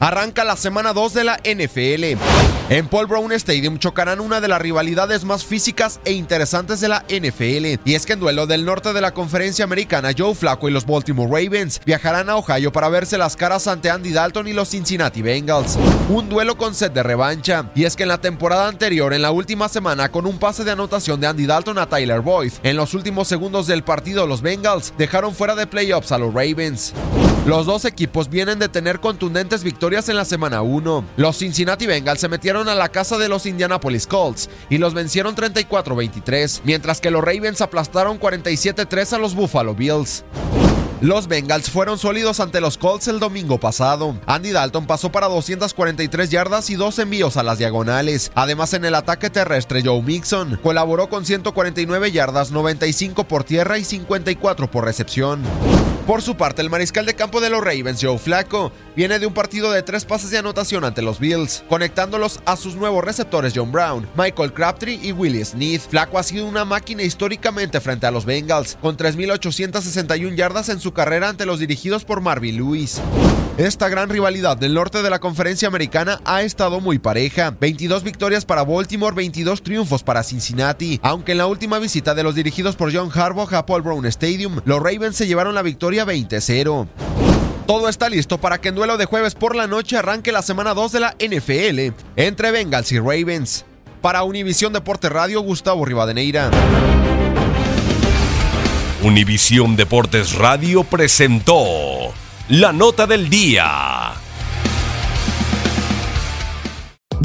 Arranca la semana 2 de la NFL. En Paul Brown Stadium chocarán una de las rivalidades más físicas e interesantes de la NFL. Y es que en duelo del norte de la conferencia americana, Joe Flacco y los Baltimore Ravens viajarán a Ohio para verse las caras ante Andy Dalton y los Cincinnati Bengals. Un duelo con set de revancha. Y es que en la temporada anterior, en la última semana, con un pase de anotación de Andy Dalton a Tyler Boyd, en los últimos segundos del partido, los Bengals dejaron fuera de playoffs a los Ravens. Los dos equipos vienen de tener contundentes victorias en la semana 1. Los Cincinnati Bengals se metieron a la casa de los Indianapolis Colts y los vencieron 34-23, mientras que los Ravens aplastaron 47-3 a los Buffalo Bills. Los Bengals fueron sólidos ante los Colts el domingo pasado. Andy Dalton pasó para 243 yardas y dos envíos a las diagonales. Además, en el ataque terrestre, Joe Mixon colaboró con 149 yardas, 95 por tierra y 54 por recepción. Por su parte, el mariscal de campo de los Ravens, Joe Flacco, viene de un partido de tres pases de anotación ante los Bills, conectándolos a sus nuevos receptores John Brown, Michael Crabtree y Willie Smith. Flacco ha sido una máquina históricamente frente a los Bengals, con 3.861 yardas en su carrera ante los dirigidos por Marvin Lewis. Esta gran rivalidad del norte de la conferencia americana ha estado muy pareja. 22 victorias para Baltimore, 22 triunfos para Cincinnati. Aunque en la última visita de los dirigidos por John Harbaugh a Paul Brown Stadium, los Ravens se llevaron la victoria 20-0. Todo está listo para que en duelo de jueves por la noche arranque la semana 2 de la NFL entre Bengals y Ravens. Para Univisión Deporte Radio, Gustavo Rivadeneira. Univisión Deportes Radio presentó la nota del día.